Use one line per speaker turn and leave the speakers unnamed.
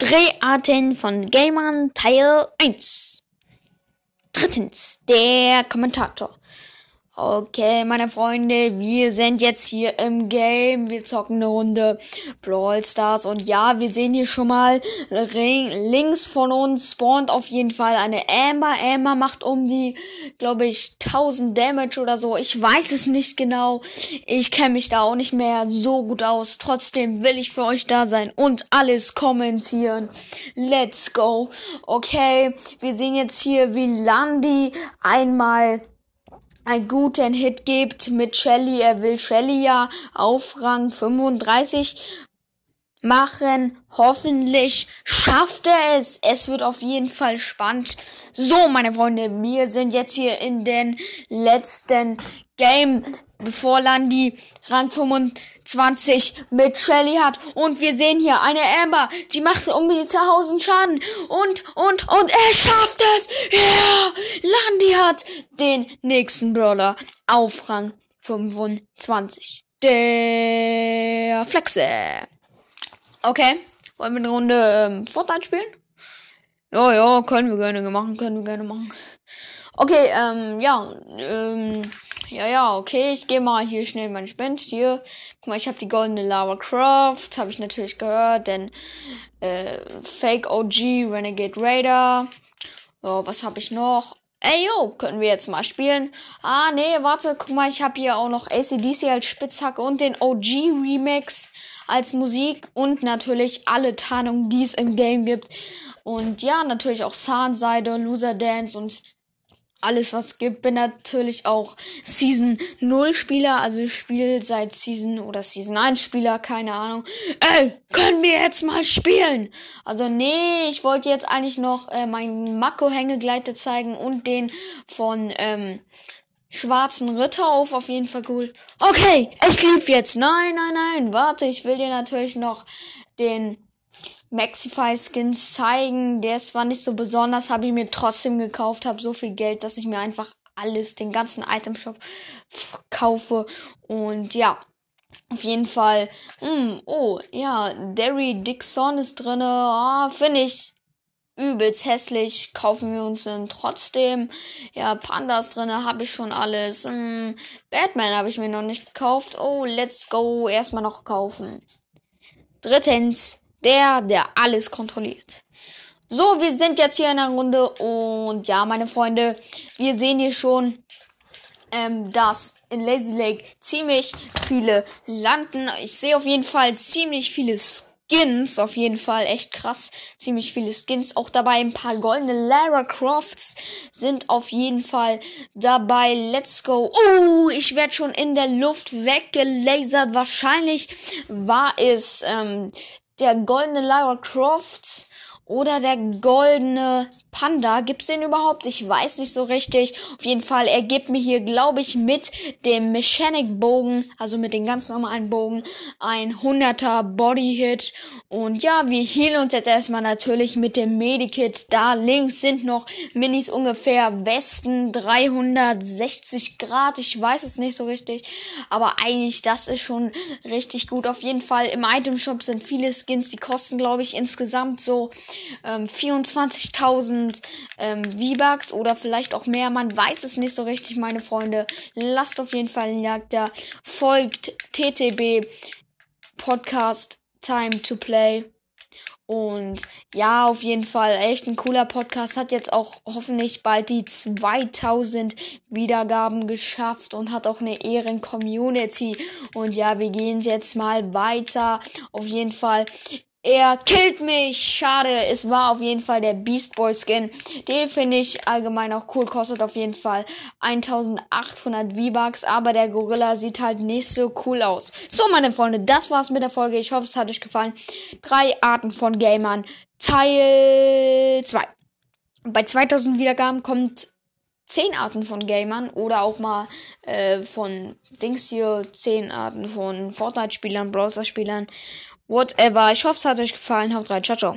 Dreharten von Gamern Teil 1. Drittens, der Kommentator. Okay, meine Freunde, wir sind jetzt hier im Game. Wir zocken eine Runde Brawl Stars. Und ja, wir sehen hier schon mal links von uns spawnt auf jeden Fall eine Amber. Amber macht um die, glaube ich, 1000 Damage oder so. Ich weiß es nicht genau. Ich kenne mich da auch nicht mehr so gut aus. Trotzdem will ich für euch da sein und alles kommentieren. Let's go. Okay, wir sehen jetzt hier, wie Landy einmal einen guten Hit gibt mit Shelly. Er will Shelly ja auf Rang 35 machen. Hoffentlich schafft er es. Es wird auf jeden Fall spannend. So, meine Freunde, wir sind jetzt hier in den letzten Game, bevor Landi Rang 25 mit Shelly hat. Und wir sehen hier eine Amber, die macht um die 1000 Schaden. Und, und, und er schafft es. Ja, yeah! Landi hat den nächsten Brawler auf Rang 25. Der Flexe. Okay, wollen wir eine Runde ähm, Fortnite spielen? Ja, ja, können wir gerne machen, können wir gerne machen. Okay, ähm, ja, ähm, ja, ja, okay, ich gehe mal hier schnell mein Spind. Hier, guck mal, ich habe die goldene Lava Croft, habe ich natürlich gehört, denn äh, Fake OG, Renegade Raider. Oh, was habe ich noch? Ey, yo, können wir jetzt mal spielen? Ah, nee, warte, guck mal, ich habe hier auch noch ACDC als Spitzhacke und den OG Remix als Musik und natürlich alle Tarnungen, die es im Game gibt. Und ja, natürlich auch Zahnseide, Loser Dance und alles, was gibt. Bin natürlich auch Season 0 Spieler, also ich spiele seit Season oder Season 1 Spieler, keine Ahnung. Ey, können wir jetzt mal spielen? Also nee, ich wollte jetzt eigentlich noch äh, meinen Mako Hängegleiter zeigen und den von ähm, schwarzen Ritter auf, auf jeden Fall cool. Okay, ich lief jetzt. Nein, nein, nein, warte, ich will dir natürlich noch den Maxify Skins zeigen. Der ist zwar nicht so besonders, habe ich mir trotzdem gekauft, habe so viel Geld, dass ich mir einfach alles, den ganzen Item Shop kaufe. Und ja, auf jeden Fall. Mm, oh, ja, Derry Dixon ist drinne. Ah, Finde ich übelst hässlich. Kaufen wir uns dann trotzdem. Ja, Pandas drinne habe ich schon alles. Mm, Batman habe ich mir noch nicht gekauft. Oh, let's go. Erstmal noch kaufen. Drittens, der, der alles kontrolliert. So, wir sind jetzt hier in der Runde und ja, meine Freunde, wir sehen hier schon, ähm, dass in Lazy Lake ziemlich viele landen. Ich sehe auf jeden Fall ziemlich viele Skins, auf jeden Fall echt krass, ziemlich viele Skins. Auch dabei ein paar goldene Lara Crofts sind auf jeden Fall dabei. Let's go. Oh, ich werde schon in der Luft weggelasert. Wahrscheinlich war es ähm, der goldene Lara Croft oder der goldene Panda. Gibt's den überhaupt? Ich weiß nicht so richtig. Auf jeden Fall, er gibt mir hier, glaube ich, mit dem Mechanic Bogen, also mit dem ganz normalen Bogen, ein 100er Body Hit. Und ja, wir healen uns jetzt erstmal natürlich mit dem Medikit. Da links sind noch Minis ungefähr Westen 360 Grad. Ich weiß es nicht so richtig. Aber eigentlich, das ist schon richtig gut. Auf jeden Fall, im Item Shop sind viele Skins, die kosten, glaube ich, insgesamt so ähm, 24.000 ähm, V-Bucks oder vielleicht auch mehr. Man weiß es nicht so richtig, meine Freunde. Lasst auf jeden Fall einen Like da. Folgt TTB Podcast Time to Play. Und ja, auf jeden Fall echt ein cooler Podcast. Hat jetzt auch hoffentlich bald die 2000 Wiedergaben geschafft und hat auch eine Ehren-Community. Und ja, wir gehen jetzt mal weiter. Auf jeden Fall er killt mich. Schade. Es war auf jeden Fall der Beast Boy Skin. Den finde ich allgemein auch cool. Kostet auf jeden Fall 1800 V-Bucks. Aber der Gorilla sieht halt nicht so cool aus. So, meine Freunde, das war's mit der Folge. Ich hoffe, es hat euch gefallen. Drei Arten von Gamern. Teil 2. Bei 2000 Wiedergaben kommt 10 Arten von Gamern oder auch mal äh, von Dings hier 10 Arten von Fortnite-Spielern, Browser-Spielern whatever. Ich hoffe, es hat euch gefallen. Haut rein. Ciao, ciao.